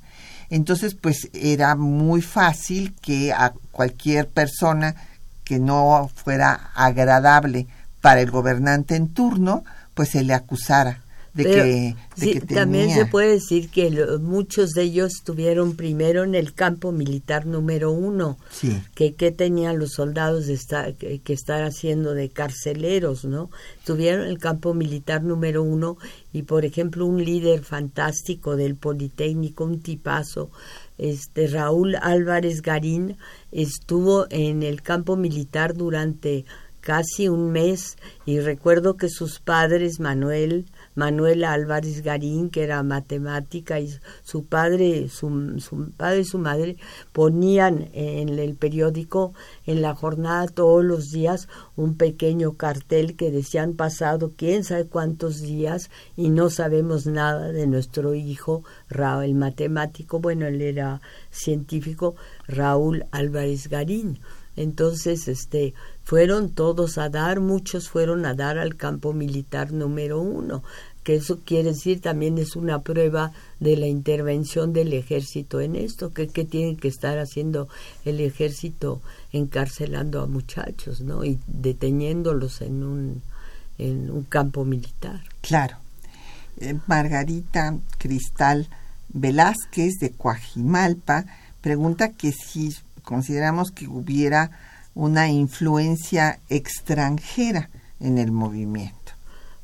Entonces, pues era muy fácil que a cualquier persona que no fuera agradable para el gobernante en turno, pues se le acusara de Pero que, de sí, que también se puede decir que lo- muchos de ellos estuvieron primero en el campo militar número uno. Sí, que qué tenían los soldados de estar, que, que estar haciendo de carceleros, ¿no? Tuvieron el campo militar número uno y, por ejemplo, un líder fantástico del Politécnico, un tipazo, este Raúl Álvarez Garín, estuvo en el campo militar durante casi un mes y recuerdo que sus padres, Manuel, Manuel Álvarez Garín, que era matemática, y su padre, su, padre y su madre ponían en el periódico en la jornada todos los días un pequeño cartel que decía han pasado quién sabe cuántos días y no sabemos nada de nuestro hijo Raúl, el matemático, bueno, él era científico, Raúl Álvarez Garín. Entonces, este, fueron todos a dar, muchos fueron a dar al campo militar número uno, que eso quiere decir también es una prueba de la intervención del ejército en esto, que, que tiene que estar haciendo el ejército encarcelando a muchachos, ¿no? Y deteniéndolos en un, en un campo militar. claro. Eh, Margarita Cristal Velázquez de Coajimalpa pregunta que si consideramos que hubiera una influencia extranjera en el movimiento.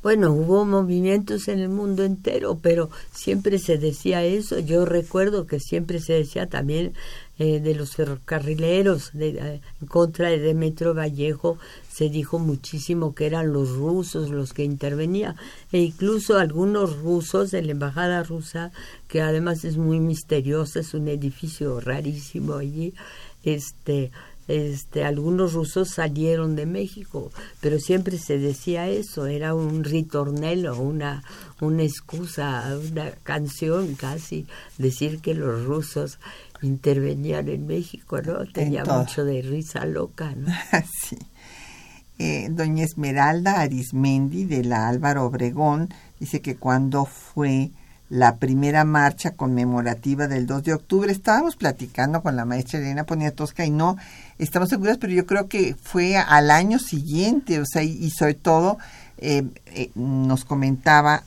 Bueno, hubo movimientos en el mundo entero, pero siempre se decía eso. Yo recuerdo que siempre se decía también eh, de los ferrocarrileros, de, eh, en contra de Demetrio Vallejo, se dijo muchísimo que eran los rusos los que intervenían, e incluso algunos rusos de la embajada rusa, que además es muy misteriosa, es un edificio rarísimo allí, este este, algunos rusos salieron de México, pero siempre se decía eso, era un ritornelo, una, una excusa, una canción casi, decir que los rusos intervenían en México, ¿no? Tenía mucho de risa loca, ¿no? sí. Eh, doña Esmeralda Arismendi de la Álvaro Obregón dice que cuando fue la primera marcha conmemorativa del 2 de octubre, estábamos platicando con la maestra Elena Poniatowska y no estamos seguras, pero yo creo que fue al año siguiente, o sea, y, sobre todo eh, eh, nos comentaba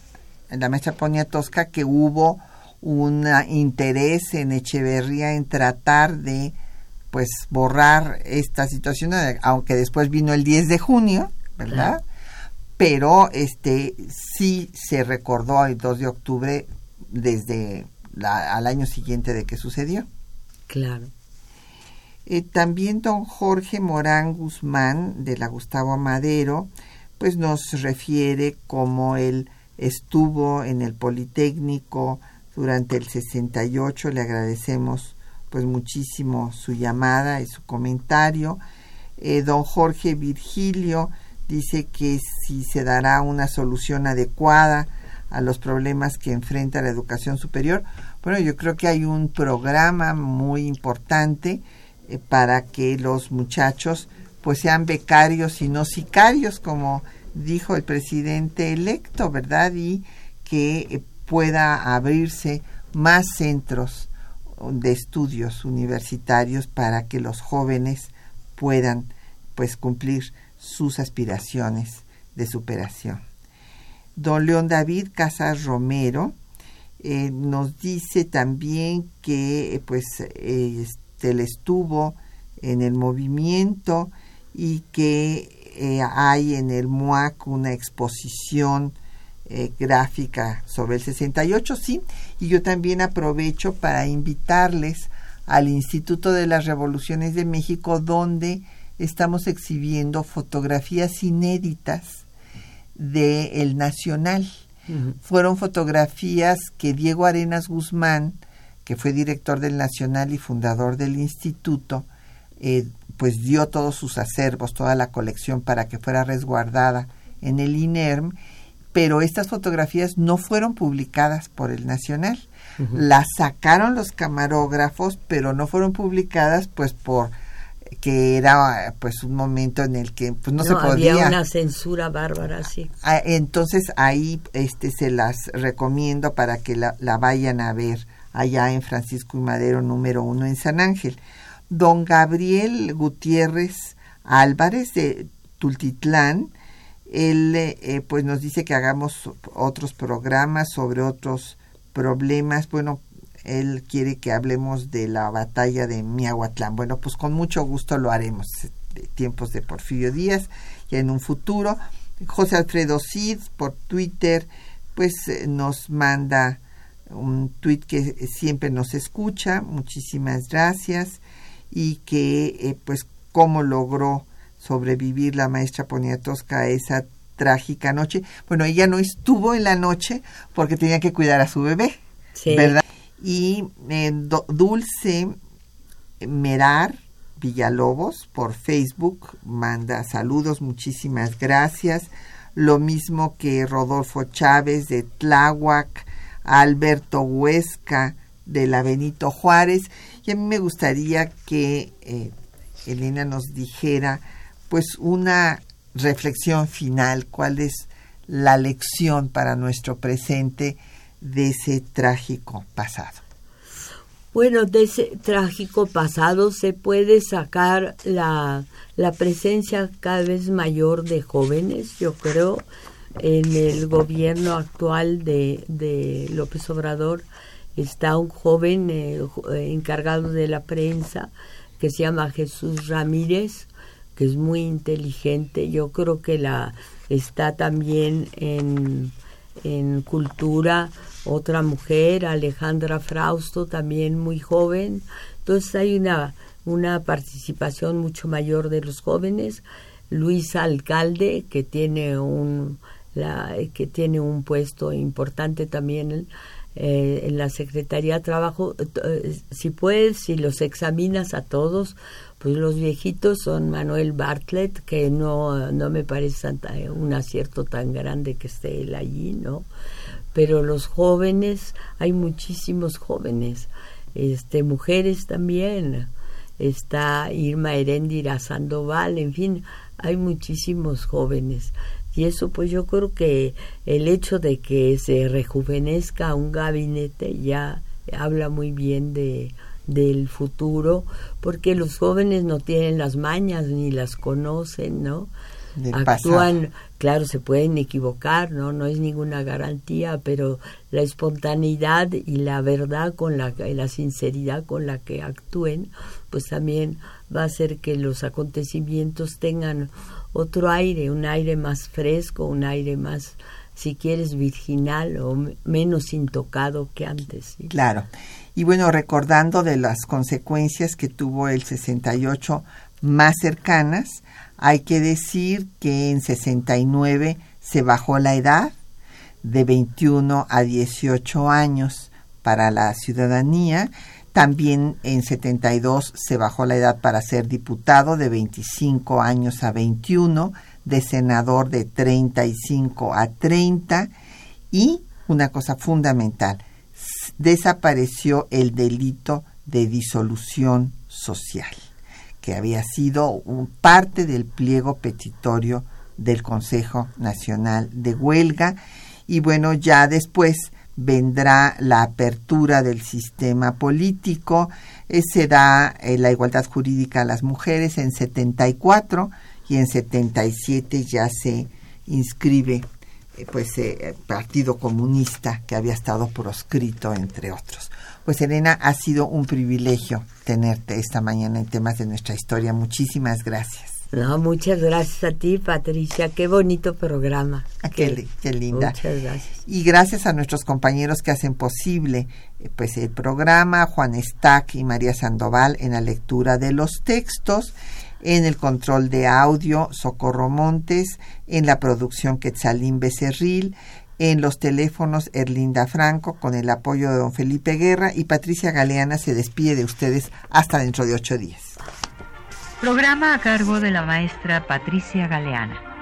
la maestra Poniatowska que hubo un interés en Echeverría en tratar de pues borrar esta situación, aunque después vino el 10 de junio, ¿verdad? Pero este sí se recordó el 2 de octubre desde la, al año siguiente de que sucedió. Claro. Eh, también don Jorge Morán Guzmán de la Gustavo Madero, pues nos refiere cómo él estuvo en el Politécnico durante el 68. Le agradecemos pues muchísimo su llamada y su comentario. Eh, don Jorge Virgilio dice que si se dará una solución adecuada a los problemas que enfrenta la educación superior. Bueno, yo creo que hay un programa muy importante eh, para que los muchachos pues sean becarios y no sicarios, como dijo el presidente electo, ¿verdad? Y que eh, pueda abrirse más centros de estudios universitarios para que los jóvenes puedan pues cumplir sus aspiraciones de superación. Don León David Casas Romero eh, nos dice también que pues este, él estuvo en el movimiento y que eh, hay en el MUAC una exposición eh, gráfica sobre el 68, sí, y yo también aprovecho para invitarles al Instituto de las Revoluciones de México, donde estamos exhibiendo fotografías inéditas de El Nacional. Fueron fotografías que Diego Arenas Guzmán, que fue director del Nacional y fundador del instituto, eh, pues dio todos sus acervos, toda la colección para que fuera resguardada en el INERM, pero estas fotografías no fueron publicadas por el Nacional. Las sacaron los camarógrafos, pero no fueron publicadas pues por que era pues un momento en el que pues no, se podía había una censura bárbara sí. Entonces ahí este se las recomiendo para que la, la vayan a ver allá en Francisco y Madero número uno en San Ángel. Don Gabriel Gutiérrez Álvarez de Tultitlán él eh, pues nos dice que hagamos otros programas sobre otros problemas. Bueno él quiere que hablemos de la batalla de Miahuatlán. Bueno, pues con mucho gusto lo haremos. Tiempos de Porfirio Díaz, y en un futuro. José Alfredo Cid por Twitter, pues eh, nos manda un tweet que siempre nos escucha. Muchísimas gracias. Y que, eh, pues, cómo logró sobrevivir la maestra Poniatowska a esa trágica noche. Bueno, ella no estuvo en la noche porque tenía que cuidar a su bebé, ¿verdad? Y eh, Dulce Merar Villalobos por Facebook manda saludos, muchísimas gracias. Lo mismo que Rodolfo Chávez de Tláhuac, Alberto Huesca de la Benito Juárez. Y a mí me gustaría que eh, Elena nos dijera pues una reflexión final, cuál es la lección para nuestro presente de ese trágico pasado? Bueno, de ese trágico pasado se puede sacar la, la presencia cada vez mayor de jóvenes, yo creo, en el gobierno actual de, de López Obrador está un joven eh, encargado de la prensa que se llama Jesús Ramírez, que es muy inteligente. Yo creo que la está también en, en cultura otra mujer, Alejandra Frausto, también muy joven. Entonces hay una, una participación mucho mayor de los jóvenes. Luis Alcalde, que tiene un, la, que tiene un puesto importante también eh, en la Secretaría de Trabajo. Eh, si puedes, si los examinas a todos, pues los viejitos son Manuel Bartlett, que no, no me parece un acierto tan grande que esté él allí, ¿no? Pero los jóvenes, hay muchísimos jóvenes, este, mujeres también, está Irma Heréndira Sandoval, en fin, hay muchísimos jóvenes. Y eso pues yo creo que el hecho de que se rejuvenezca un gabinete ya habla muy bien de del futuro, porque los jóvenes no tienen las mañas ni las conocen, ¿no? actúan, claro, se pueden equivocar, ¿no? No es ninguna garantía, pero la espontaneidad y la verdad con la, la sinceridad con la que actúen, pues también va a hacer que los acontecimientos tengan otro aire, un aire más fresco, un aire más, si quieres, virginal o menos intocado que antes. Claro. Y bueno, recordando de las consecuencias que tuvo el 68 más cercanas, hay que decir que en 69 se bajó la edad de 21 a 18 años para la ciudadanía. También en 72 se bajó la edad para ser diputado de 25 años a 21, de senador de 35 a 30 y una cosa fundamental, desapareció el delito de disolución social, que había sido parte del pliego petitorio del Consejo Nacional de Huelga y bueno, ya después vendrá la apertura del sistema político, eh, se da eh, la igualdad jurídica a las mujeres en 74 y en 77 ya se inscribe eh, pues el Partido Comunista que había estado proscrito entre otros. Pues Elena, ha sido un privilegio tenerte esta mañana en temas de nuestra historia. Muchísimas gracias. No, muchas gracias a ti, Patricia. Qué bonito programa. Ah, qué, linda. Muchas gracias. Y gracias a nuestros compañeros que hacen posible eh, pues el programa, Juan Stack y María Sandoval en la lectura de los textos, en el control de audio, Socorro Montes, en la producción Quetzalín Becerril, en los teléfonos Erlinda Franco con el apoyo de don Felipe Guerra y Patricia Galeana se despide de ustedes hasta dentro de ocho días. Programa a cargo de la maestra Patricia Galeana.